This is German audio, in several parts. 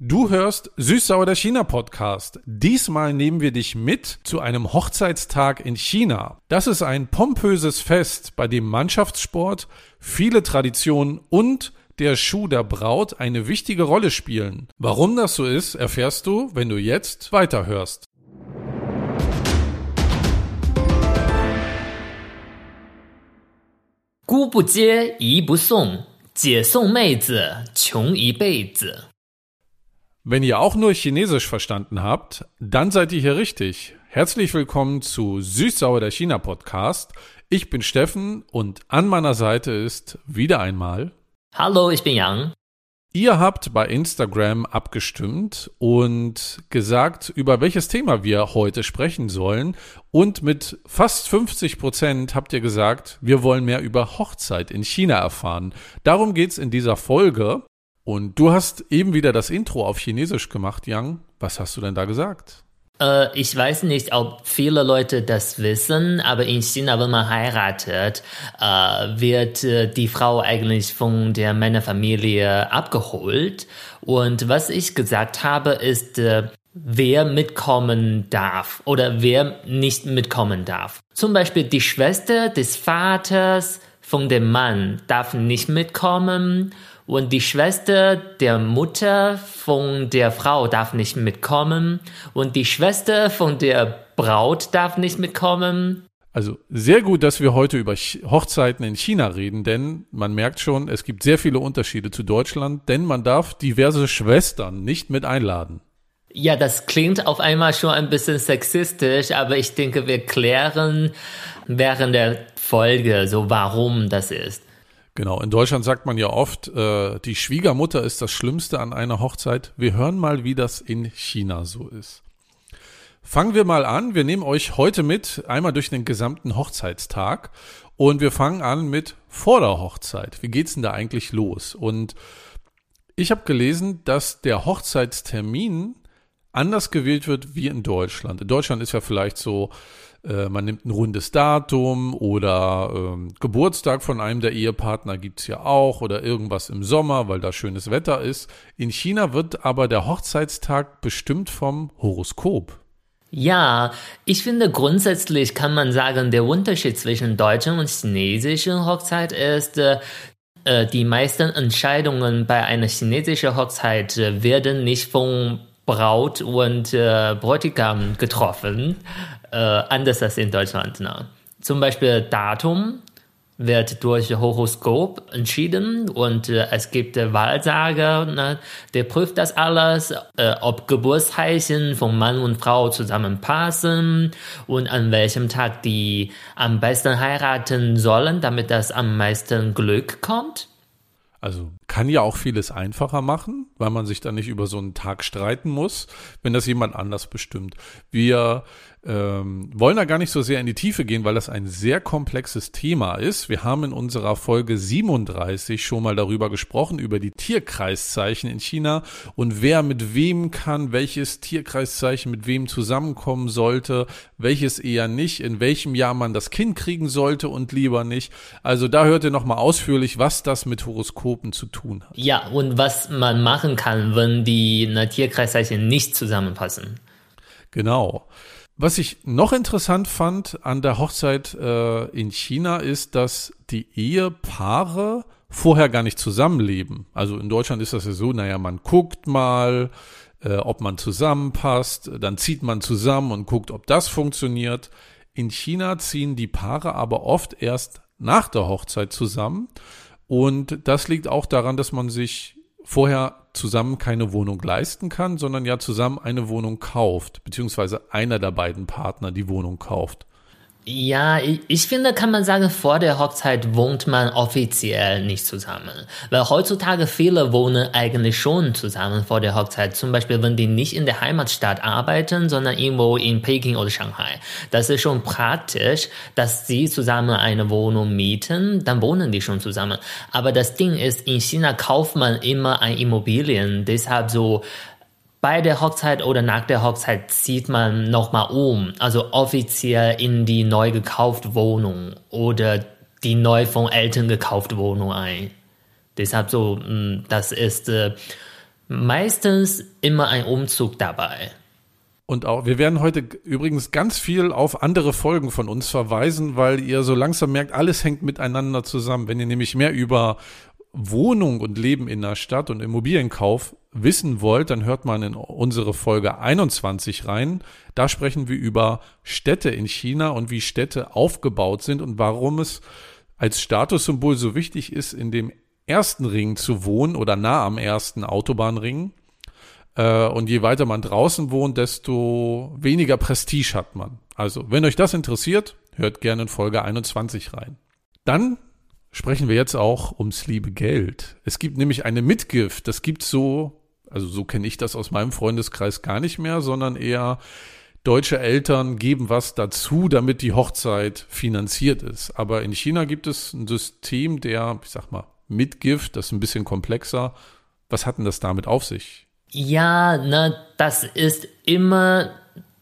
Du hörst Süßsauer der China-Podcast. Diesmal nehmen wir dich mit zu einem Hochzeitstag in China. Das ist ein pompöses Fest, bei dem Mannschaftssport, viele Traditionen und der Schuh der Braut eine wichtige Rolle spielen. Warum das so ist, erfährst du, wenn du jetzt weiterhörst. Gu bu jie, yi bu song, jie wenn ihr auch nur Chinesisch verstanden habt, dann seid ihr hier richtig. Herzlich willkommen zu Süßsauer der China Podcast. Ich bin Steffen und an meiner Seite ist wieder einmal. Hallo, ich bin Yang. Ihr habt bei Instagram abgestimmt und gesagt, über welches Thema wir heute sprechen sollen. Und mit fast 50 Prozent habt ihr gesagt, wir wollen mehr über Hochzeit in China erfahren. Darum geht's in dieser Folge. Und du hast eben wieder das Intro auf Chinesisch gemacht, Yang. Was hast du denn da gesagt? Äh, ich weiß nicht, ob viele Leute das wissen, aber in China, wenn man heiratet, äh, wird äh, die Frau eigentlich von der Männerfamilie abgeholt. Und was ich gesagt habe, ist, äh, wer mitkommen darf oder wer nicht mitkommen darf. Zum Beispiel die Schwester des Vaters von dem Mann darf nicht mitkommen und die Schwester der Mutter von der Frau darf nicht mitkommen und die Schwester von der Braut darf nicht mitkommen. Also sehr gut, dass wir heute über Ch- Hochzeiten in China reden, denn man merkt schon, es gibt sehr viele Unterschiede zu Deutschland, denn man darf diverse Schwestern nicht mit einladen. Ja, das klingt auf einmal schon ein bisschen sexistisch, aber ich denke, wir klären während der Folge so, warum das ist. Genau, in Deutschland sagt man ja oft, äh, die Schwiegermutter ist das Schlimmste an einer Hochzeit. Wir hören mal, wie das in China so ist. Fangen wir mal an. Wir nehmen euch heute mit, einmal durch den gesamten Hochzeitstag. Und wir fangen an mit vor der Hochzeit. Wie geht's denn da eigentlich los? Und ich habe gelesen, dass der Hochzeitstermin anders gewählt wird wie in Deutschland. In Deutschland ist ja vielleicht so, äh, man nimmt ein rundes Datum oder ähm, Geburtstag von einem der Ehepartner gibt's ja auch oder irgendwas im Sommer, weil da schönes Wetter ist. In China wird aber der Hochzeitstag bestimmt vom Horoskop. Ja, ich finde grundsätzlich kann man sagen, der Unterschied zwischen deutschen und chinesischen Hochzeit ist, äh, äh, die meisten Entscheidungen bei einer chinesischen Hochzeit äh, werden nicht von Braut und äh, Bräutigam getroffen, äh, anders als in Deutschland. Ne? Zum Beispiel Datum wird durch Horoskop entschieden und äh, es gibt äh, Wahlsager, ne, der prüft das alles, äh, ob Geburtszeichen von Mann und Frau zusammenpassen und an welchem Tag die am besten heiraten sollen, damit das am meisten Glück kommt. Also kann ja auch vieles einfacher machen, weil man sich dann nicht über so einen Tag streiten muss, wenn das jemand anders bestimmt. Wir ähm, wollen da gar nicht so sehr in die Tiefe gehen, weil das ein sehr komplexes Thema ist. Wir haben in unserer Folge 37 schon mal darüber gesprochen, über die Tierkreiszeichen in China und wer mit wem kann, welches Tierkreiszeichen mit wem zusammenkommen sollte, welches eher nicht, in welchem Jahr man das Kind kriegen sollte und lieber nicht. Also da hört ihr nochmal ausführlich, was das mit Horoskopen zu tun hat. Ja, und was man machen kann, wenn die ne, Tierkreiszeichen nicht zusammenpassen. Genau. Was ich noch interessant fand an der Hochzeit äh, in China ist, dass die Ehepaare vorher gar nicht zusammenleben. Also in Deutschland ist das ja so, naja, man guckt mal, äh, ob man zusammenpasst, dann zieht man zusammen und guckt, ob das funktioniert. In China ziehen die Paare aber oft erst nach der Hochzeit zusammen. Und das liegt auch daran, dass man sich vorher zusammen keine Wohnung leisten kann, sondern ja zusammen eine Wohnung kauft, beziehungsweise einer der beiden Partner die Wohnung kauft. Ja, ich, finde, kann man sagen, vor der Hochzeit wohnt man offiziell nicht zusammen. Weil heutzutage viele wohnen eigentlich schon zusammen vor der Hochzeit. Zum Beispiel, wenn die nicht in der Heimatstadt arbeiten, sondern irgendwo in Peking oder Shanghai. Das ist schon praktisch, dass sie zusammen eine Wohnung mieten, dann wohnen die schon zusammen. Aber das Ding ist, in China kauft man immer ein Immobilien. Deshalb so, bei der Hochzeit oder nach der Hochzeit zieht man nochmal um, also offiziell in die neu gekaufte Wohnung oder die neu von Eltern gekaufte Wohnung ein. Deshalb so, mh, das ist äh, Meistens immer ein Umzug dabei. Und auch, wir werden heute übrigens ganz viel auf andere Folgen von uns verweisen, weil ihr so langsam merkt, alles hängt miteinander zusammen. Wenn ihr nämlich mehr über Wohnung und Leben in der Stadt und Immobilienkauf wissen wollt, dann hört man in unsere Folge 21 rein. Da sprechen wir über Städte in China und wie Städte aufgebaut sind und warum es als Statussymbol so wichtig ist, in dem ersten Ring zu wohnen oder nah am ersten Autobahnring äh, und je weiter man draußen wohnt, desto weniger Prestige hat man. Also, wenn euch das interessiert, hört gerne in Folge 21 rein. Dann sprechen wir jetzt auch ums liebe Geld. Es gibt nämlich eine Mitgift. Das gibt so, also so kenne ich das aus meinem Freundeskreis gar nicht mehr, sondern eher deutsche Eltern geben was dazu, damit die Hochzeit finanziert ist. Aber in China gibt es ein System der, ich sag mal, Mitgift, das ist ein bisschen komplexer. Was hat denn das damit auf sich? Ja, ne, das ist immer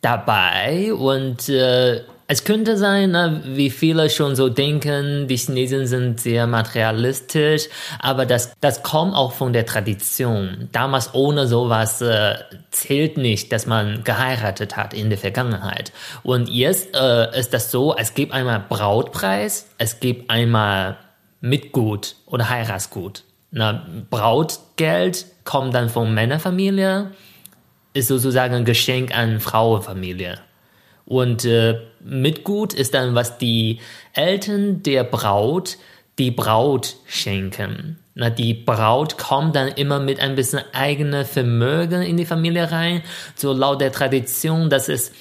dabei und äh, es könnte sein, ne, wie viele schon so denken, die Chinesen sind sehr materialistisch, aber das, das kommt auch von der Tradition. Damals ohne sowas äh, zählt nicht, dass man geheiratet hat in der Vergangenheit. Und jetzt äh, ist das so, es gibt einmal Brautpreis, es gibt einmal Mitgut oder Heiratsgut. Na, Brautgeld kommt dann von Männerfamilie, ist sozusagen ein Geschenk an Frauenfamilie. Und äh, Mitgut ist dann, was die Eltern der Braut die Braut schenken. Na, die Braut kommt dann immer mit ein bisschen eigenem Vermögen in die Familie rein. So laut der Tradition, dass es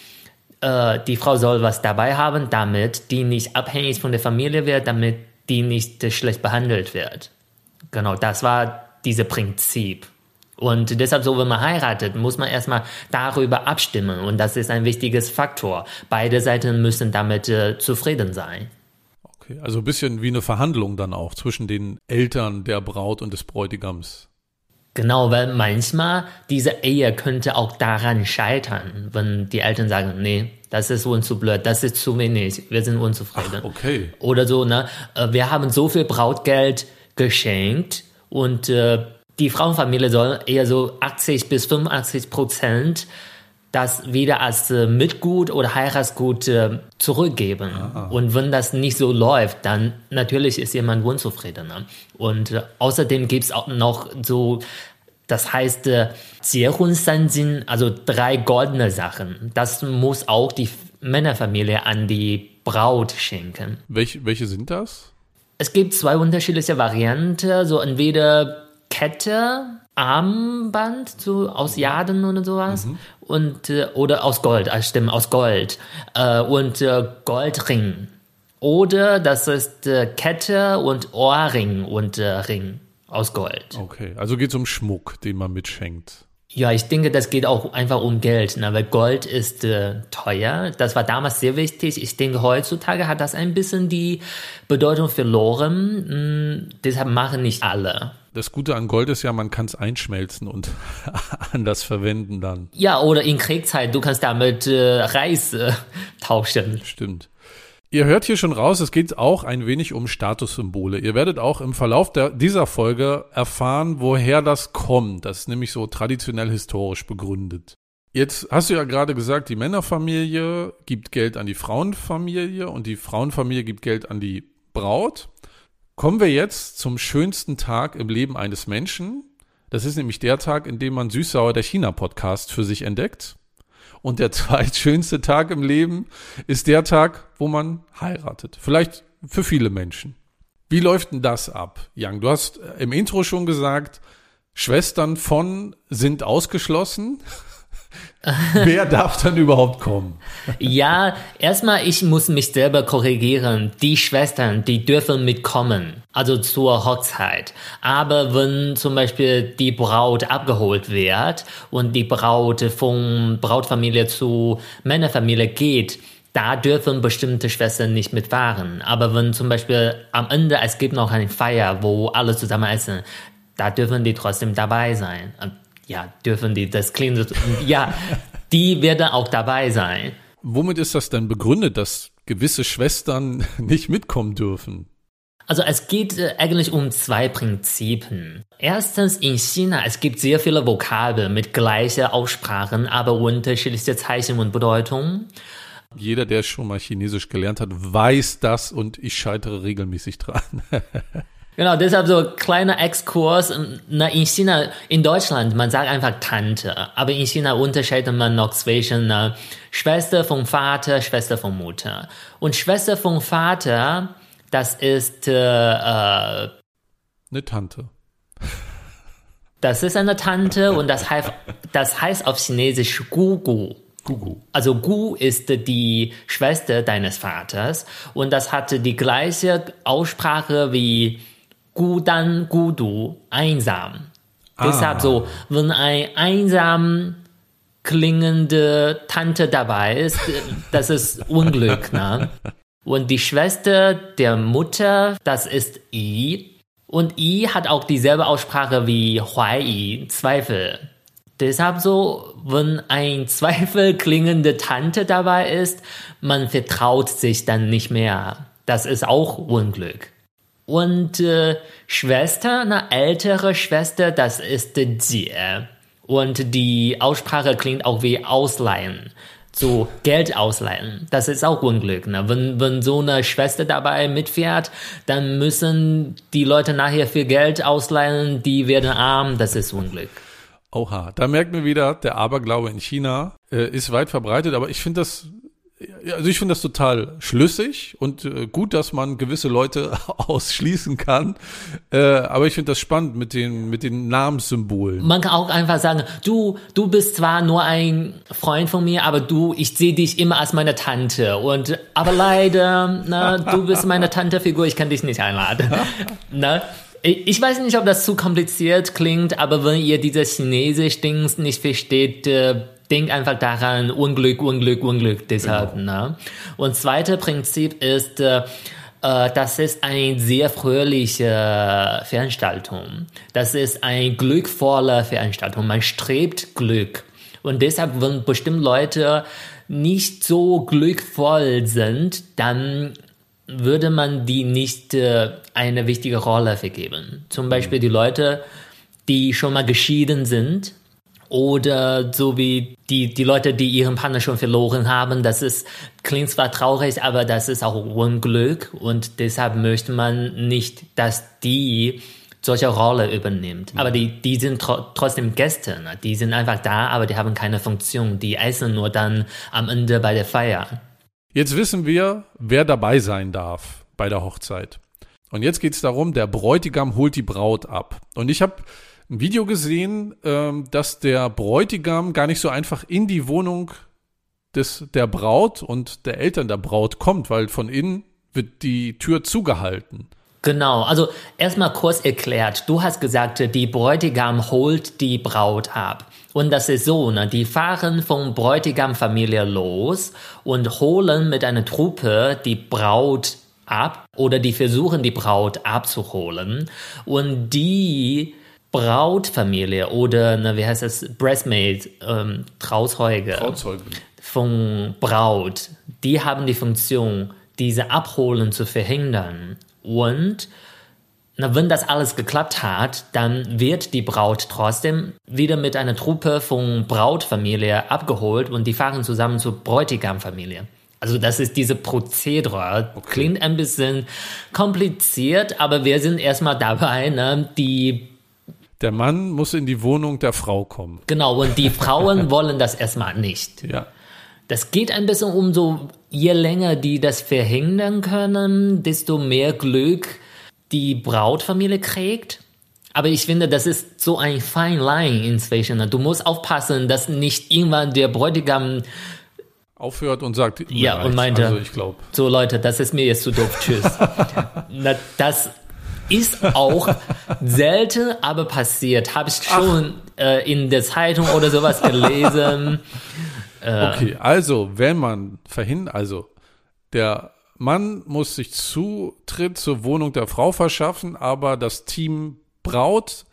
äh, die Frau soll was dabei haben, damit die nicht abhängig von der Familie wird, damit die nicht schlecht behandelt wird. Genau, das war dieses Prinzip. Und deshalb, so wenn man heiratet, muss man erstmal darüber abstimmen. Und das ist ein wichtiges Faktor. Beide Seiten müssen damit äh, zufrieden sein. Okay, also ein bisschen wie eine Verhandlung dann auch zwischen den Eltern der Braut und des Bräutigams. Genau, weil manchmal diese Ehe könnte auch daran scheitern, wenn die Eltern sagen, nee, das ist uns zu blöd, das ist zu wenig, wir sind unzufrieden. Ach, okay. Oder so, ne, äh, wir haben so viel Brautgeld geschenkt und äh, die Frauenfamilie soll eher so 80 bis 85 Prozent das wieder als äh, Mitgut oder Heiratsgut äh, zurückgeben. Ah. Und wenn das nicht so läuft, dann natürlich ist jemand unzufriedener. Und äh, außerdem gibt es auch noch so, das heißt, äh, Sanjin, also drei goldene Sachen. Das muss auch die Männerfamilie an die Braut schenken. Welche, welche sind das? Es gibt zwei unterschiedliche Varianten, so entweder Kette, Armband, so aus Jaden oder sowas. Mhm. Und, äh, oder aus Gold, also stimmt, aus Gold. Äh, und äh, Goldring. Oder das ist Kette und Ohrring und Ring aus Gold. Okay, also geht es um Schmuck, den man mitschenkt. Ja, ich denke, das geht auch einfach um Geld, ne? weil Gold ist äh, teuer. Das war damals sehr wichtig. Ich denke, heutzutage hat das ein bisschen die Bedeutung verloren. Hm, deshalb machen nicht alle. Das Gute an Gold ist ja, man kann es einschmelzen und anders verwenden dann. Ja, oder in Kriegszeit, du kannst damit äh, Reis äh, tauschen. Stimmt. Ihr hört hier schon raus, es geht auch ein wenig um Statussymbole. Ihr werdet auch im Verlauf der, dieser Folge erfahren, woher das kommt. Das ist nämlich so traditionell historisch begründet. Jetzt hast du ja gerade gesagt, die Männerfamilie gibt Geld an die Frauenfamilie und die Frauenfamilie gibt Geld an die Braut. Kommen wir jetzt zum schönsten Tag im Leben eines Menschen. Das ist nämlich der Tag, in dem man Süßsauer der China-Podcast für sich entdeckt. Und der zweitschönste Tag im Leben ist der Tag, wo man heiratet. Vielleicht für viele Menschen. Wie läuft denn das ab, Yang? Du hast im Intro schon gesagt, Schwestern von sind ausgeschlossen. Wer darf dann überhaupt kommen? ja, erstmal, ich muss mich selber korrigieren. Die Schwestern, die dürfen mitkommen, also zur Hochzeit. Aber wenn zum Beispiel die Braut abgeholt wird und die Braut von Brautfamilie zu Männerfamilie geht, da dürfen bestimmte Schwestern nicht mitfahren. Aber wenn zum Beispiel am Ende es gibt noch eine Feier, wo alle zusammen essen, da dürfen die trotzdem dabei sein ja, dürfen die, das klingt, ja, die werden auch dabei sein. Womit ist das denn begründet, dass gewisse Schwestern nicht mitkommen dürfen? Also es geht äh, eigentlich um zwei Prinzipien. Erstens in China, es gibt sehr viele Vokabeln mit gleicher Aussprachen, aber unterschiedliche Zeichen und Bedeutung. Jeder, der schon mal Chinesisch gelernt hat, weiß das und ich scheitere regelmäßig dran. Genau, deshalb so kleiner Exkurs. Na, in China, in Deutschland, man sagt einfach Tante, aber in China unterscheidet man noch zwischen äh, Schwester vom Vater, Schwester von Mutter. Und Schwester vom Vater, das ist äh, äh, eine Tante. Das ist eine Tante und das heißt, das heißt auf Chinesisch Gugu. Gugu. Also Gu ist die Schwester deines Vaters und das hatte die gleiche Aussprache wie Gu Dan, Gu Du, einsam. Ah. Deshalb so, wenn ein einsam klingende Tante dabei ist, das ist Unglück, ne? Und die Schwester der Mutter, das ist I. Und I hat auch dieselbe Aussprache wie Huai, Zweifel. Deshalb so, wenn ein Zweifel klingende Tante dabei ist, man vertraut sich dann nicht mehr. Das ist auch Unglück. Und äh, Schwester, eine ältere Schwester, das ist Jie. Und die Aussprache klingt auch wie Ausleihen. So Geld ausleihen. Das ist auch Unglück. Ne? Wenn, wenn so eine Schwester dabei mitfährt, dann müssen die Leute nachher viel Geld ausleihen, die werden arm. Das ist Unglück. Oha, da merkt man wieder, der Aberglaube in China äh, ist weit verbreitet, aber ich finde das also ich finde das total schlüssig und äh, gut, dass man gewisse Leute ausschließen kann. Äh, aber ich finde das spannend mit den, mit den Namenssymbolen. Man kann auch einfach sagen, du, du bist zwar nur ein Freund von mir, aber du, ich sehe dich immer als meine Tante. Und aber leider, na, du bist meine Tante-Figur, ich kann dich nicht einladen. na, ich weiß nicht, ob das zu kompliziert klingt, aber wenn ihr dieses Chinesisch-Dings nicht versteht, äh, denk einfach daran, Unglück, Unglück, Unglück, deshalb. Genau. Ne? Und zweite Prinzip ist, äh, äh, das ist eine sehr fröhliche Veranstaltung. Das ist eine glückvolle Veranstaltung. Man strebt Glück. Und deshalb, wenn bestimmte Leute nicht so glückvoll sind, dann würde man die nicht äh, eine wichtige Rolle vergeben. Zum Beispiel die Leute, die schon mal geschieden sind oder so wie die, die Leute, die ihren Partner schon verloren haben, das ist, klingt zwar traurig, aber das ist auch Unglück und deshalb möchte man nicht, dass die solche Rolle übernimmt. Aber die, die sind tro trotzdem Gäste, ne? die sind einfach da, aber die haben keine Funktion. Die essen nur dann am Ende bei der Feier. Jetzt wissen wir, wer dabei sein darf bei der Hochzeit. Und jetzt geht es darum, der Bräutigam holt die Braut ab. Und ich habe ein Video gesehen, ähm, dass der Bräutigam gar nicht so einfach in die Wohnung des, der Braut und der Eltern der Braut kommt, weil von innen wird die Tür zugehalten. Genau, also erstmal kurz erklärt. Du hast gesagt, die Bräutigam holt die Braut ab. Und das ist so, ne? die fahren von Bräutigam-Familie los und holen mit einer Truppe die Braut ab oder die versuchen die Braut abzuholen. Und die Brautfamilie oder na, wie heißt das, Breastmaid, ähm, Trauzeuge, Trauzeuge von Braut, die haben die Funktion, diese Abholen zu verhindern. Und na, wenn das alles geklappt hat, dann wird die Braut trotzdem wieder mit einer Truppe von Brautfamilie abgeholt und die fahren zusammen zur Bräutigamfamilie. Also das ist diese Prozedere. Okay. Klingt ein bisschen kompliziert, aber wir sind erstmal dabei, ne, die der Mann muss in die Wohnung der Frau kommen. Genau, und die Frauen wollen das erstmal nicht. Ja. Das geht ein bisschen um so, je länger die das verhindern können, desto mehr Glück die Brautfamilie kriegt. Aber ich finde, das ist so ein fine line inzwischen. Du musst aufpassen, dass nicht irgendwann der Bräutigam aufhört und sagt, ja, und meinte, also ich glaube. So Leute, das ist mir jetzt zu doof, tschüss. Na, das ist auch selten, aber passiert. Habe ich schon äh, in der Zeitung oder sowas gelesen. Äh, okay, also wenn man verhindert, also der Mann muss sich Zutritt zur Wohnung der Frau verschaffen, aber das Team Braut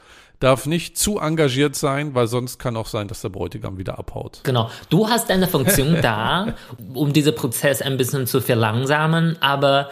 darf nicht zu engagiert sein, weil sonst kann auch sein, dass der Bräutigam wieder abhaut. Genau. Du hast eine Funktion da, um diesen Prozess ein bisschen zu verlangsamen, aber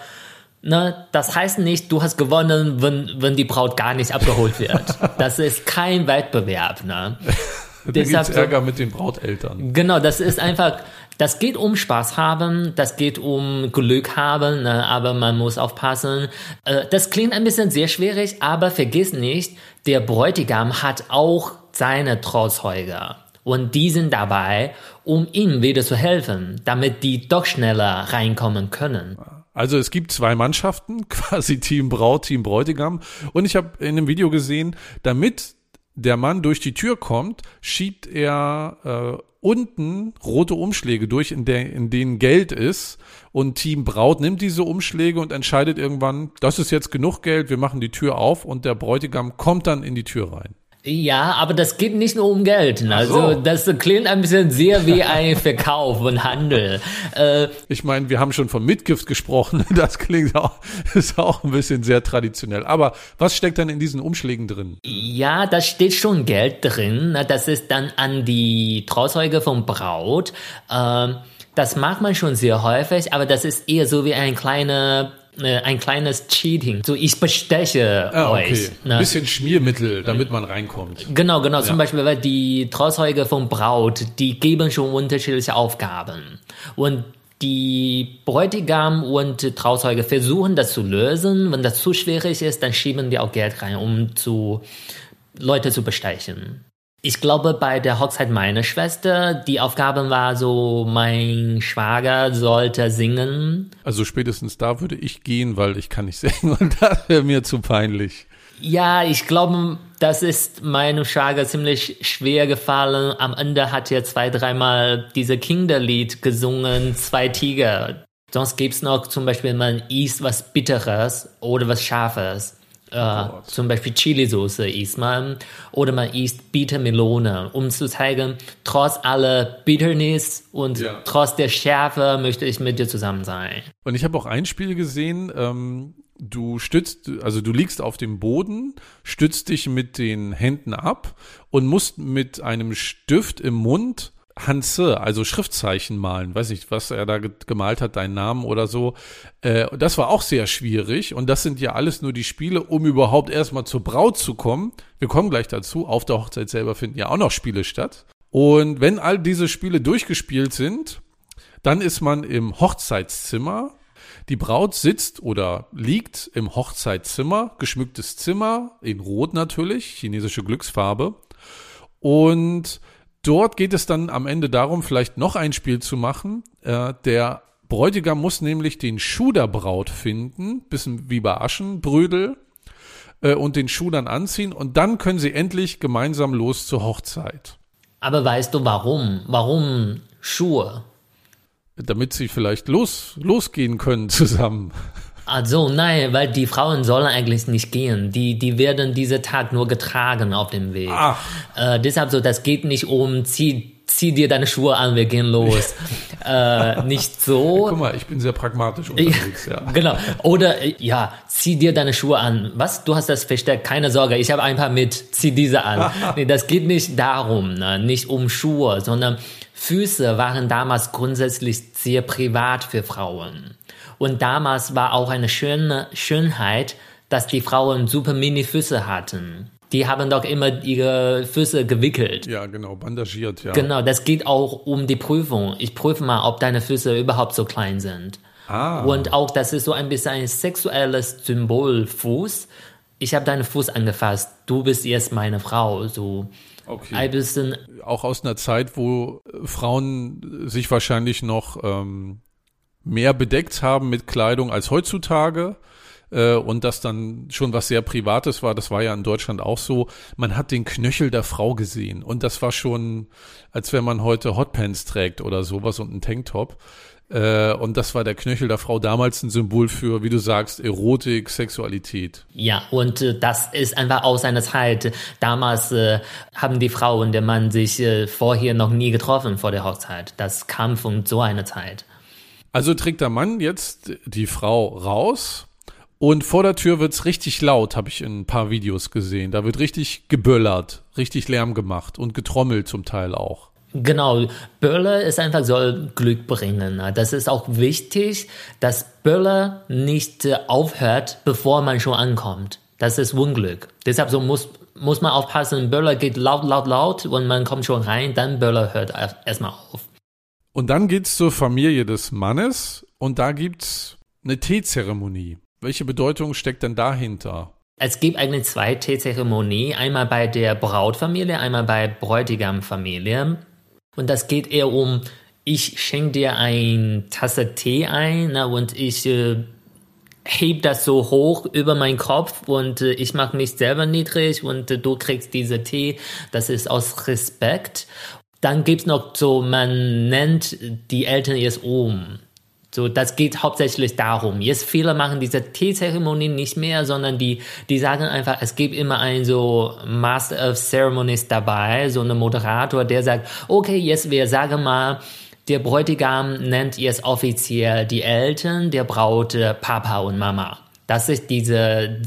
Ne, das heißt nicht, du hast gewonnen, wenn, wenn die Braut gar nicht abgeholt wird. Das ist kein Wettbewerb. Ne? da Deshalb gibt's Ärger mit den Brauteltern. Genau, das ist einfach, das geht um Spaß haben, das geht um Glück haben, ne? aber man muss aufpassen. Äh, das klingt ein bisschen sehr schwierig, aber vergiss nicht, der Bräutigam hat auch seine Trauzeuge. Und die sind dabei, um ihm wieder zu helfen, damit die doch schneller reinkommen können. Also es gibt zwei Mannschaften, quasi Team Braut, Team Bräutigam. Und ich habe in einem Video gesehen, damit der Mann durch die Tür kommt, schiebt er äh, unten rote Umschläge durch, in, der, in denen Geld ist. Und Team Braut nimmt diese Umschläge und entscheidet irgendwann, das ist jetzt genug Geld, wir machen die Tür auf und der Bräutigam kommt dann in die Tür rein. Ja, aber das geht nicht nur um Geld. Ne? Also so. das klingt ein bisschen sehr wie ein Verkauf und Handel. Äh, ich meine, wir haben schon von Mitgift gesprochen. Das klingt auch, ist auch ein bisschen sehr traditionell. Aber was steckt dann in diesen Umschlägen drin? Ja, da steht schon Geld drin. Das ist dann an die Trauzeuge vom Braut. Ähm, das mag man schon sehr häufig, aber das ist eher so wie ein kleiner äh, ein kleines Cheating. So, ich besteche ah, okay. euch. Ne? Ein bisschen Schmiermittel, damit man reinkommt. Genau, genau. Ja. Zum Beispiel, weil die Trauzeuge von Braut, die geben schon unterschiedliche Aufgaben. Und die Bräutigam und Trauzeuge versuchen das zu lösen. Wenn das zu schwierig ist, dann schieben die auch Geld rein, um zu Leute zu bestechen. Ich glaube, bei der Hochzeit meiner Schwester, die Aufgabe war so, mein Schwager sollte singen. Also spätestens da würde ich gehen, weil ich kann nicht singen und das wäre mir zu peinlich. Ja, ich glaube, das ist meinem Schwager ziemlich schwer gefallen. Am Ende hat er zwei, dreimal diese Kinderlied gesungen, zwei Tiger. Sonst gibt's noch zum Beispiel, man isst was Bitteres oder was Scharfes. Äh, zum Beispiel Chilisauce isst man oder man isst Bittermelone, um zu zeigen, trotz aller Bitterness und ja. trotz der Schärfe möchte ich mit dir zusammen sein. Und ich habe auch ein Spiel gesehen, ähm, du stützt, also du liegst auf dem Boden, stützt dich mit den Händen ab und musst mit einem Stift im Mund Hanse, also Schriftzeichen malen. Weiß nicht, was er da gemalt hat, deinen Namen oder so. Äh, das war auch sehr schwierig. Und das sind ja alles nur die Spiele, um überhaupt erstmal zur Braut zu kommen. Wir kommen gleich dazu. Auf der Hochzeit selber finden ja auch noch Spiele statt. Und wenn all diese Spiele durchgespielt sind, dann ist man im Hochzeitszimmer. Die Braut sitzt oder liegt im Hochzeitszimmer, geschmücktes Zimmer, in Rot natürlich, chinesische Glücksfarbe. Und Dort geht es dann am Ende darum, vielleicht noch ein Spiel zu machen. Äh, der Bräutigam muss nämlich den Schuh der Braut finden, bisschen wie bei Aschenbrödel, äh, und den Schuh dann anziehen und dann können sie endlich gemeinsam los zur Hochzeit. Aber weißt du warum? Warum Schuhe? Damit sie vielleicht los, losgehen können zusammen. Also nein, weil die Frauen sollen eigentlich nicht gehen. Die, die werden diese Tag nur getragen auf dem Weg. Ach. Äh, deshalb so, das geht nicht um, zieh, zieh dir deine Schuhe an, wir gehen los. äh, nicht so. Guck mal, ich bin sehr pragmatisch unterwegs, ja. genau. Oder, ja, zieh dir deine Schuhe an. Was? Du hast das versteckt? Keine Sorge, ich habe ein paar mit, zieh diese an. nee, das geht nicht darum, ne? nicht um Schuhe, sondern Füße waren damals grundsätzlich sehr privat für Frauen. Und damals war auch eine schöne Schönheit, dass die Frauen super Mini-Füße hatten. Die haben doch immer ihre Füße gewickelt. Ja, genau, bandagiert, ja. Genau, das geht auch um die Prüfung. Ich prüfe mal, ob deine Füße überhaupt so klein sind. Ah. Und auch, das ist so ein bisschen ein sexuelles Symbol, Fuß. Ich habe deinen Fuß angefasst. Du bist jetzt meine Frau. So okay. ein bisschen. Auch aus einer Zeit, wo Frauen sich wahrscheinlich noch ähm, mehr bedeckt haben mit Kleidung als heutzutage äh, und das dann schon was sehr Privates war, das war ja in Deutschland auch so, man hat den Knöchel der Frau gesehen und das war schon, als wenn man heute Hotpants trägt oder sowas und einen Tanktop. Äh, und das war der Knöchel der Frau damals ein Symbol für, wie du sagst, Erotik, Sexualität. Ja, und äh, das ist einfach aus einer Zeit. Damals äh, haben die Frau und der Mann sich äh, vorher noch nie getroffen vor der Hochzeit. Das kam von so einer Zeit. Also trägt der Mann jetzt die Frau raus und vor der Tür wird's richtig laut, habe ich in ein paar Videos gesehen. Da wird richtig geböllert, richtig Lärm gemacht und getrommelt zum Teil auch. Genau, Böller ist einfach soll Glück bringen. Das ist auch wichtig, dass Böller nicht äh, aufhört, bevor man schon ankommt. Das ist Unglück. Deshalb so muss muss man aufpassen. Böller geht laut, laut, laut und man kommt schon rein, dann Böller hört erstmal auf. Und dann geht's zur Familie des Mannes und da gibt's eine Teezeremonie. Welche Bedeutung steckt denn dahinter? Es gibt eigentlich zwei Teezeremonien, einmal bei der Brautfamilie, einmal bei Bräutigamfamilie. Und das geht eher um, ich schenke dir eine Tasse Tee ein na, und ich äh, heb das so hoch über meinen Kopf und äh, ich mache mich selber niedrig und äh, du kriegst diese Tee. Das ist aus Respekt. Dann gibt's noch so, man nennt die Eltern jetzt um. So, das geht hauptsächlich darum. Jetzt viele machen diese Teezeremonie nicht mehr, sondern die, die sagen einfach, es gibt immer einen so Master of Ceremonies dabei, so einen Moderator, der sagt, okay, jetzt wir sagen mal, der Bräutigam nennt jetzt offiziell die Eltern der Braut Papa und Mama. Das ist diese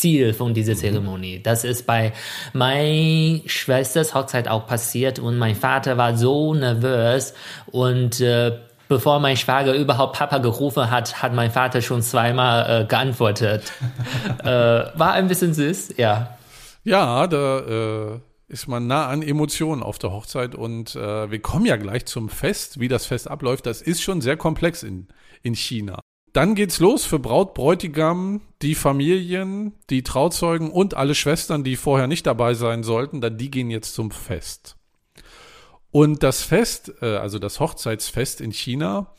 Ziel von dieser Zeremonie. Das ist bei meiner Schwesters Hochzeit auch passiert und mein Vater war so nervös und äh, bevor mein Schwager überhaupt Papa gerufen hat, hat mein Vater schon zweimal äh, geantwortet. äh, war ein bisschen süß, ja. Ja, da äh, ist man nah an Emotionen auf der Hochzeit und äh, wir kommen ja gleich zum Fest, wie das Fest abläuft. Das ist schon sehr komplex in, in China. Dann geht's los für Braut, Bräutigam, die Familien, die Trauzeugen und alle Schwestern, die vorher nicht dabei sein sollten, dann die gehen jetzt zum Fest. Und das Fest, äh, also das Hochzeitsfest in China,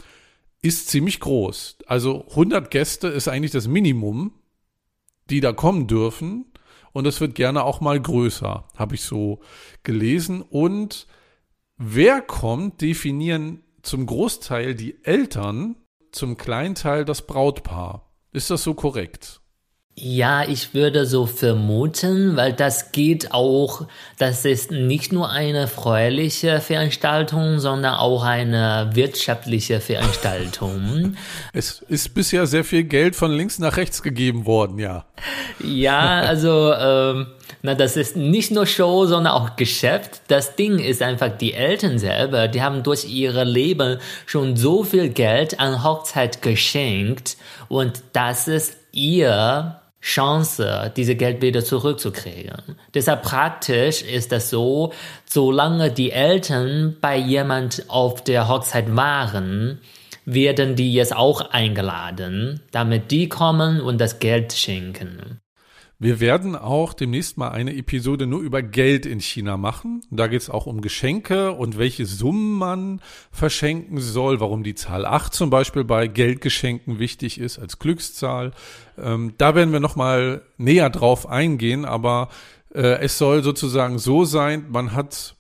ist ziemlich groß. Also 100 Gäste ist eigentlich das Minimum, die da kommen dürfen. Und es wird gerne auch mal größer, habe ich so gelesen. Und wer kommt, definieren zum Großteil die Eltern, zum Kleinteil das Brautpaar. Ist das so korrekt? Ja, ich würde so vermuten, weil das geht auch, das ist nicht nur eine freuliche Veranstaltung, sondern auch eine wirtschaftliche Veranstaltung. Es ist bisher sehr viel Geld von links nach rechts gegeben worden, ja. Ja, also ähm, na, das ist nicht nur Show, sondern auch Geschäft. Das Ding ist einfach, die Eltern selber, die haben durch ihre Leben schon so viel Geld an Hochzeit geschenkt und das ist ihr Chance, diese Geld wieder zurückzukriegen. Deshalb praktisch ist das so, solange die Eltern bei jemand auf der Hochzeit waren, werden die jetzt auch eingeladen, damit die kommen und das Geld schenken. Wir werden auch demnächst mal eine Episode nur über Geld in China machen. Da geht es auch um Geschenke und welche Summen man verschenken soll, warum die Zahl 8 zum Beispiel bei Geldgeschenken wichtig ist als Glückszahl. Ähm, da werden wir nochmal näher drauf eingehen, aber äh, es soll sozusagen so sein, man hat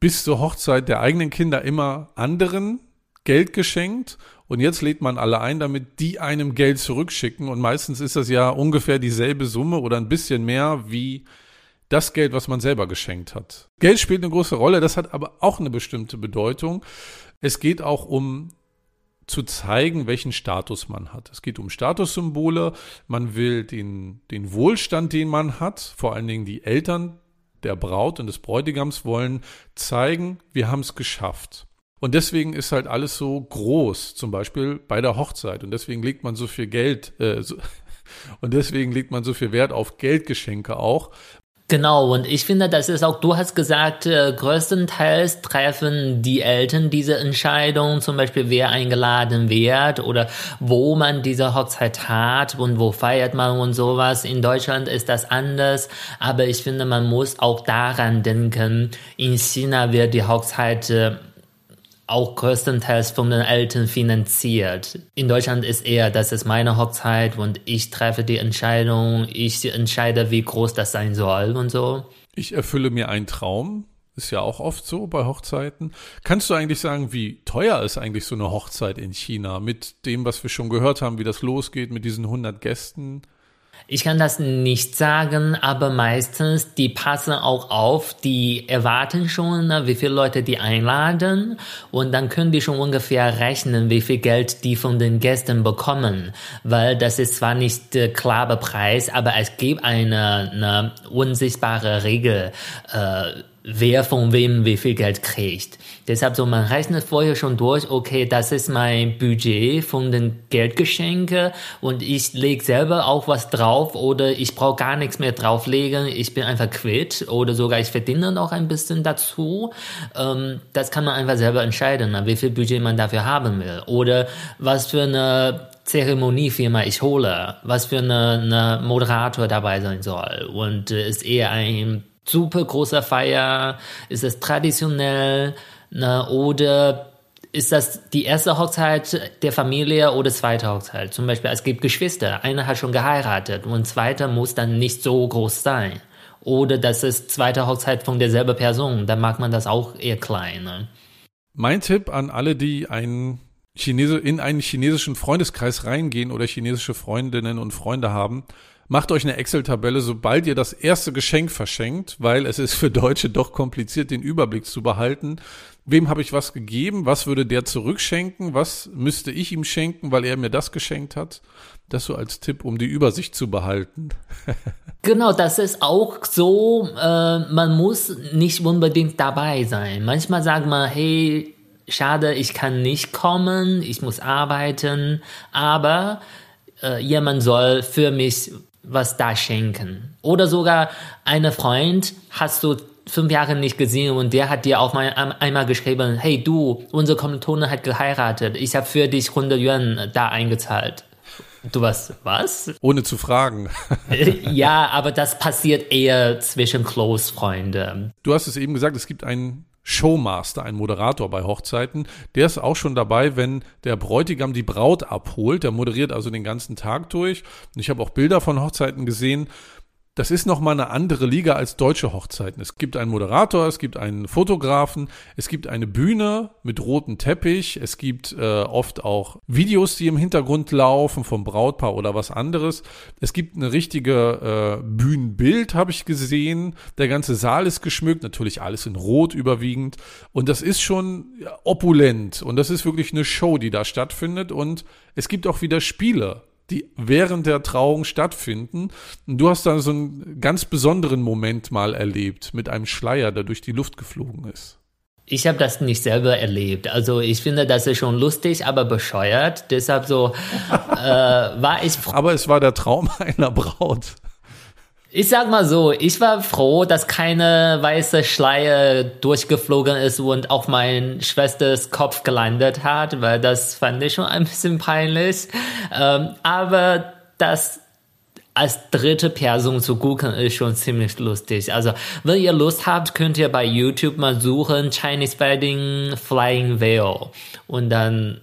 bis zur Hochzeit der eigenen Kinder immer anderen Geld geschenkt und jetzt lädt man alle ein, damit die einem Geld zurückschicken. Und meistens ist das ja ungefähr dieselbe Summe oder ein bisschen mehr wie das Geld, was man selber geschenkt hat. Geld spielt eine große Rolle, das hat aber auch eine bestimmte Bedeutung. Es geht auch um zu zeigen, welchen Status man hat. Es geht um Statussymbole. Man will den, den Wohlstand, den man hat, vor allen Dingen die Eltern der Braut und des Bräutigams wollen zeigen, wir haben es geschafft. Und deswegen ist halt alles so groß, zum Beispiel bei der Hochzeit. Und deswegen legt man so viel Geld, äh, so, und deswegen legt man so viel Wert auf Geldgeschenke auch. Genau, und ich finde, das ist auch, du hast gesagt, äh, größtenteils treffen die Eltern diese Entscheidung, zum Beispiel wer eingeladen wird oder wo man diese Hochzeit hat und wo feiert man und sowas. In Deutschland ist das anders, aber ich finde, man muss auch daran denken, in China wird die Hochzeit äh, auch größtenteils von den Eltern finanziert. In Deutschland ist eher, das ist meine Hochzeit und ich treffe die Entscheidung, ich entscheide, wie groß das sein soll und so. Ich erfülle mir einen Traum. Ist ja auch oft so bei Hochzeiten. Kannst du eigentlich sagen, wie teuer ist eigentlich so eine Hochzeit in China mit dem, was wir schon gehört haben, wie das losgeht mit diesen 100 Gästen? Ich kann das nicht sagen, aber meistens, die passen auch auf, die erwarten schon, wie viele Leute die einladen und dann können die schon ungefähr rechnen, wie viel Geld die von den Gästen bekommen, weil das ist zwar nicht der klare Preis, aber es gibt eine, eine unsichtbare Regel. Äh, wer von wem wie viel Geld kriegt. Deshalb so, man rechnet vorher schon durch, okay, das ist mein Budget von den Geldgeschenken und ich lege selber auch was drauf oder ich brauche gar nichts mehr drauflegen, ich bin einfach quitt oder sogar ich verdiene noch ein bisschen dazu. Ähm, das kann man einfach selber entscheiden, wie viel Budget man dafür haben will oder was für eine Zeremoniefirma ich hole, was für eine, eine Moderator dabei sein soll und äh, ist eher ein super großer Feier? Ist es traditionell? Ne? Oder ist das die erste Hochzeit der Familie oder zweite Hochzeit? Zum Beispiel, es gibt Geschwister, einer hat schon geheiratet und zweiter muss dann nicht so groß sein. Oder das ist zweite Hochzeit von derselben Person, dann mag man das auch eher klein. Ne? Mein Tipp an alle, die einen Chinese, in einen chinesischen Freundeskreis reingehen oder chinesische Freundinnen und Freunde haben, macht euch eine Excel-Tabelle, sobald ihr das erste Geschenk verschenkt, weil es ist für Deutsche doch kompliziert, den Überblick zu behalten. Wem habe ich was gegeben? Was würde der zurückschenken? Was müsste ich ihm schenken, weil er mir das geschenkt hat? Das so als Tipp, um die Übersicht zu behalten. genau, das ist auch so, äh, man muss nicht unbedingt dabei sein. Manchmal sagt man, hey, schade, ich kann nicht kommen, ich muss arbeiten, aber äh, jemand soll für mich was da schenken. Oder sogar eine Freund hast du fünf Jahre nicht gesehen und der hat dir auch mal einmal geschrieben, hey du, unsere Kommilitone hat geheiratet, ich habe für dich 100 Yuan da eingezahlt. Du was, was? Ohne zu fragen. ja, aber das passiert eher zwischen Close-Freunden. Du hast es eben gesagt, es gibt einen Showmaster, ein Moderator bei Hochzeiten. Der ist auch schon dabei, wenn der Bräutigam die Braut abholt. Der moderiert also den ganzen Tag durch. Und ich habe auch Bilder von Hochzeiten gesehen, das ist nochmal eine andere Liga als deutsche Hochzeiten. Es gibt einen Moderator, es gibt einen Fotografen, es gibt eine Bühne mit rotem Teppich, es gibt äh, oft auch Videos, die im Hintergrund laufen vom Brautpaar oder was anderes. Es gibt eine richtige äh, Bühnenbild, habe ich gesehen. Der ganze Saal ist geschmückt, natürlich alles in Rot überwiegend. Und das ist schon opulent und das ist wirklich eine Show, die da stattfindet. Und es gibt auch wieder Spiele die während der Trauung stattfinden. Und du hast da so einen ganz besonderen Moment mal erlebt mit einem Schleier, der durch die Luft geflogen ist. Ich habe das nicht selber erlebt. Also ich finde, das ist schon lustig, aber bescheuert. Deshalb so äh, war ich. Aber es war der Traum einer Braut. Ich sag mal so, ich war froh, dass keine weiße Schleier durchgeflogen ist und auf mein Schwesters Kopf gelandet hat, weil das fand ich schon ein bisschen peinlich. Ähm, aber das als dritte Person zu gucken ist schon ziemlich lustig. Also, wenn ihr Lust habt, könnt ihr bei YouTube mal suchen Chinese Wedding Flying Veil und dann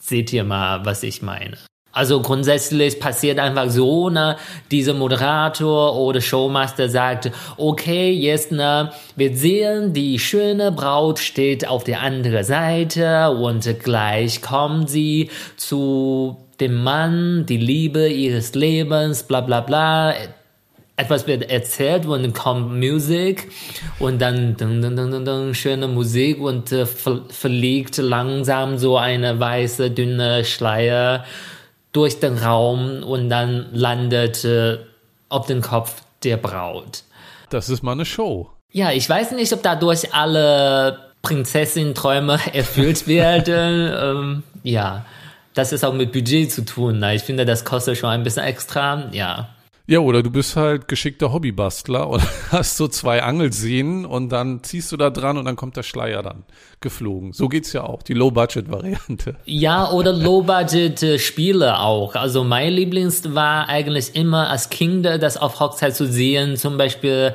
seht ihr mal, was ich meine. Also grundsätzlich passiert einfach so, ne, dieser Moderator oder Showmaster sagt, okay, jetzt, ne, wir sehen, die schöne Braut steht auf der anderen Seite und gleich kommen sie zu dem Mann, die Liebe ihres Lebens, bla bla bla. Etwas wird erzählt und dann kommt Musik und dann dun, dun, dun, dun, schöne Musik und äh, verliegt langsam so eine weiße, dünne Schleier durch den Raum und dann landet äh, auf den Kopf der Braut. Das ist mal eine Show. Ja, ich weiß nicht, ob dadurch alle Prinzessin-Träume erfüllt werden. ähm, ja, das ist auch mit Budget zu tun. Ich finde, das kostet schon ein bisschen extra. Ja. Ja, oder du bist halt geschickter Hobbybastler und hast so zwei Angelsehnen und dann ziehst du da dran und dann kommt der Schleier dann geflogen. So geht's ja auch, die Low-Budget-Variante. Ja, oder Low-Budget-Spiele auch. Also mein Lieblings war eigentlich immer als Kinder das auf Hochzeit zu sehen, zum Beispiel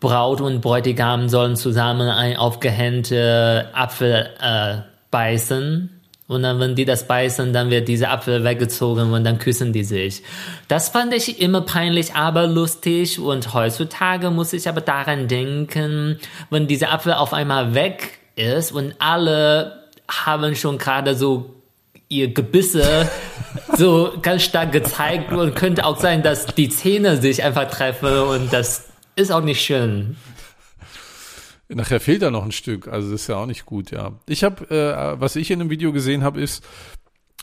Braut und Bräutigam sollen zusammen ein aufgehängte Apfel äh, beißen und dann, wenn die das beißen, dann wird dieser Apfel weggezogen und dann küssen die sich. Das fand ich immer peinlich, aber lustig. Und heutzutage muss ich aber daran denken, wenn dieser Apfel auf einmal weg ist und alle haben schon gerade so ihr Gebisse so ganz stark gezeigt und könnte auch sein, dass die Zähne sich einfach treffen und das ist auch nicht schön. Nachher fehlt da noch ein Stück, also das ist ja auch nicht gut, ja. Ich habe, äh, was ich in einem Video gesehen habe, ist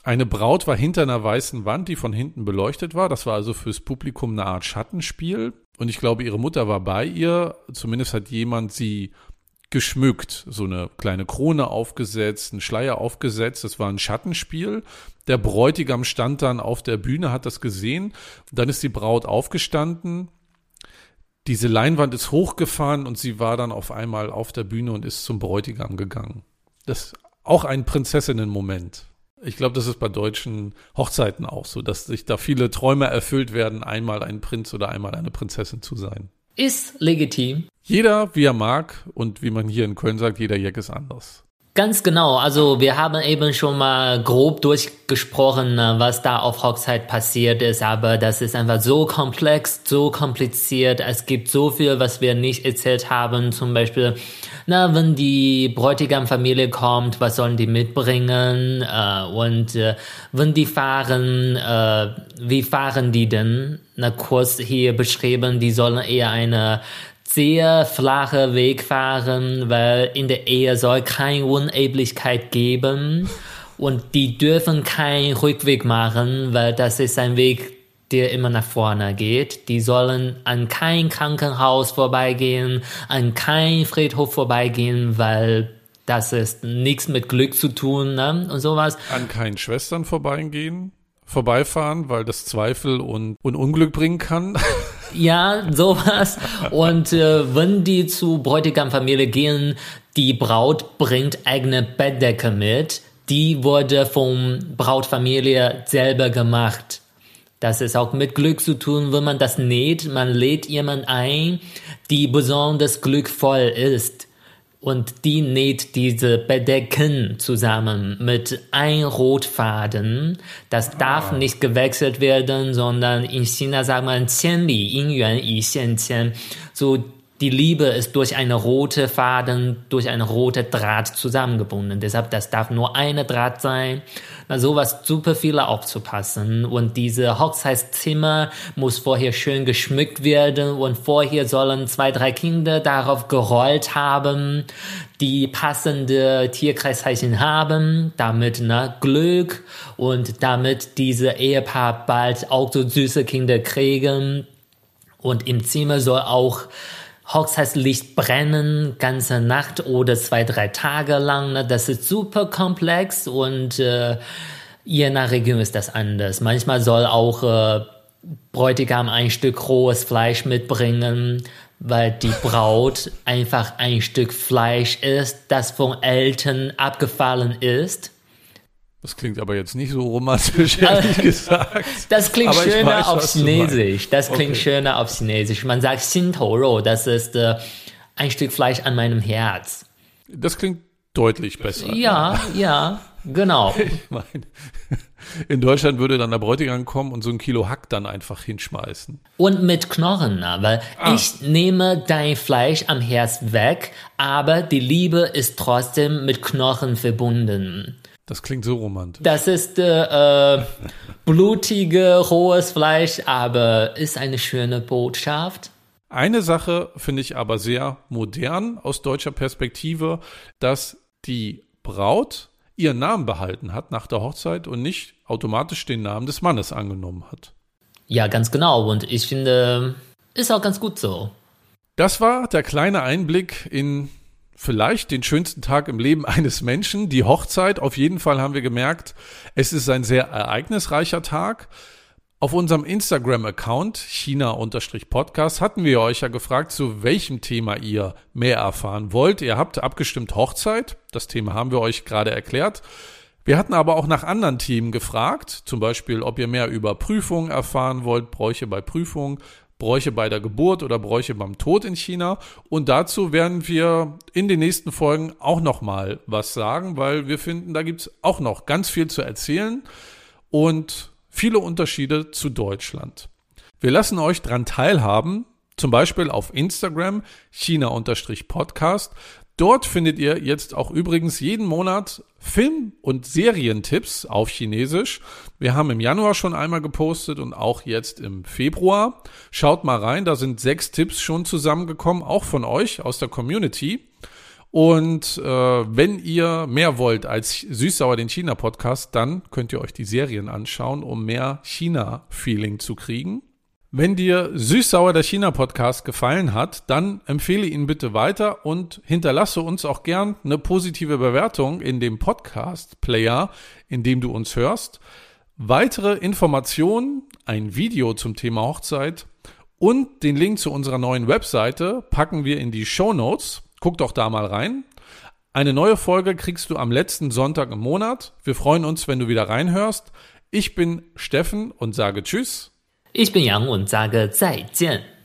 Eine Braut war hinter einer weißen Wand, die von hinten beleuchtet war. Das war also fürs Publikum eine Art Schattenspiel. Und ich glaube, ihre Mutter war bei ihr. Zumindest hat jemand sie geschmückt, so eine kleine Krone aufgesetzt, einen Schleier aufgesetzt. Das war ein Schattenspiel. Der Bräutigam stand dann auf der Bühne, hat das gesehen. Dann ist die Braut aufgestanden. Diese Leinwand ist hochgefahren und sie war dann auf einmal auf der Bühne und ist zum Bräutigam gegangen. Das ist auch ein Prinzessinnen-Moment. Ich glaube, das ist bei deutschen Hochzeiten auch so, dass sich da viele Träume erfüllt werden, einmal ein Prinz oder einmal eine Prinzessin zu sein. Ist legitim. Jeder, wie er mag und wie man hier in Köln sagt, jeder Jack ist anders. Ganz genau. Also wir haben eben schon mal grob durchgesprochen, äh, was da auf Hochzeit passiert ist, aber das ist einfach so komplex, so kompliziert. Es gibt so viel, was wir nicht erzählt haben. Zum Beispiel, na, wenn die Bräutigam-Familie kommt, was sollen die mitbringen? Äh, und äh, wenn die fahren, wie fahren die denn? Na, kurz hier beschrieben, die sollen eher eine sehr flache Weg fahren, weil in der Ehe soll keine Uneheblichkeit geben und die dürfen keinen Rückweg machen, weil das ist ein Weg, der immer nach vorne geht. Die sollen an kein Krankenhaus vorbeigehen, an kein Friedhof vorbeigehen, weil das ist nichts mit Glück zu tun ne? und sowas. An keinen Schwestern vorbeigehen, vorbeifahren, weil das Zweifel und, und Unglück bringen kann. Ja, sowas. Und äh, wenn die zu Bräutigamfamilie gehen, die Braut bringt eigene Bettdecke mit. Die wurde vom Brautfamilie selber gemacht. Das ist auch mit Glück zu tun, wenn man das näht. Man lädt jemand ein, die besonders glückvoll ist und die näht diese Bedecken zusammen mit ein Rotfaden. Das darf ah. nicht gewechselt werden, sondern in China sagt man 千里姻缘一线牵. So die Liebe ist durch eine rote Faden, durch eine rote Draht zusammengebunden. Deshalb, das darf nur eine Draht sein. Na, sowas super viele aufzupassen. Und diese Hochzeitszimmer muss vorher schön geschmückt werden und vorher sollen zwei, drei Kinder darauf gerollt haben, die passende Tierkreiszeichen haben, damit na, Glück und damit diese Ehepaar bald auch so süße Kinder kriegen. Und im Zimmer soll auch Hochzeitslicht brennen, ganze Nacht oder zwei, drei Tage lang. Ne? Das ist super komplex und äh, je nach Region ist das anders. Manchmal soll auch äh, Bräutigam ein Stück rohes Fleisch mitbringen, weil die Braut einfach ein Stück Fleisch ist, das von Eltern abgefallen ist. Das klingt aber jetzt nicht so romantisch, ehrlich gesagt. Das klingt aber schöner weiß, auf Chinesisch. Das klingt okay. schöner auf Chinesisch. Man sagt Xintoro, das ist äh, ein Stück Fleisch an meinem Herz. Das klingt deutlich besser. Ja, ja, genau. Ich meine, in Deutschland würde dann der Bräutigam kommen und so ein Kilo Hack dann einfach hinschmeißen. Und mit Knochen, weil ah. ich nehme dein Fleisch am Herz weg, aber die Liebe ist trotzdem mit Knochen verbunden. Das klingt so romantisch. Das ist äh, äh, blutige, rohes Fleisch, aber ist eine schöne Botschaft. Eine Sache finde ich aber sehr modern aus deutscher Perspektive, dass die Braut ihren Namen behalten hat nach der Hochzeit und nicht automatisch den Namen des Mannes angenommen hat. Ja, ganz genau. Und ich finde, ist auch ganz gut so. Das war der kleine Einblick in vielleicht den schönsten Tag im Leben eines Menschen, die Hochzeit. Auf jeden Fall haben wir gemerkt, es ist ein sehr ereignisreicher Tag. Auf unserem Instagram-Account China-Podcast hatten wir euch ja gefragt, zu welchem Thema ihr mehr erfahren wollt. Ihr habt abgestimmt Hochzeit. Das Thema haben wir euch gerade erklärt. Wir hatten aber auch nach anderen Themen gefragt, zum Beispiel, ob ihr mehr über Prüfungen erfahren wollt, Bräuche bei Prüfungen, Bräuche bei der Geburt oder Bräuche beim Tod in China. Und dazu werden wir in den nächsten Folgen auch nochmal was sagen, weil wir finden, da gibt's auch noch ganz viel zu erzählen und viele Unterschiede zu Deutschland. Wir lassen euch dran teilhaben, zum Beispiel auf Instagram China-Podcast. Dort findet ihr jetzt auch übrigens jeden Monat Film- und Serientipps auf Chinesisch. Wir haben im Januar schon einmal gepostet und auch jetzt im Februar. Schaut mal rein, da sind sechs Tipps schon zusammengekommen, auch von euch aus der Community. Und äh, wenn ihr mehr wollt als Süßsauer den China-Podcast, dann könnt ihr euch die Serien anschauen, um mehr China-Feeling zu kriegen. Wenn dir Süßsauer der China-Podcast gefallen hat, dann empfehle ihn bitte weiter und hinterlasse uns auch gern eine positive Bewertung in dem Podcast-Player, in dem du uns hörst. Weitere Informationen, ein Video zum Thema Hochzeit und den Link zu unserer neuen Webseite packen wir in die Show Notes. Guck doch da mal rein. Eine neue Folge kriegst du am letzten Sonntag im Monat. Wir freuen uns, wenn du wieder reinhörst. Ich bin Steffen und sage Tschüss. Ich bin Yang und sage 再见。